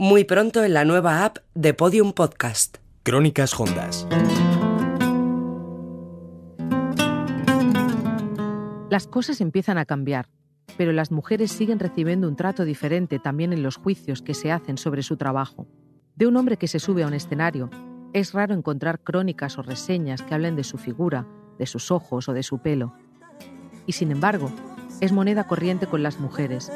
Muy pronto en la nueva app de Podium Podcast. Crónicas Hondas. Las cosas empiezan a cambiar, pero las mujeres siguen recibiendo un trato diferente también en los juicios que se hacen sobre su trabajo. De un hombre que se sube a un escenario, es raro encontrar crónicas o reseñas que hablen de su figura, de sus ojos o de su pelo. Y sin embargo, es moneda corriente con las mujeres.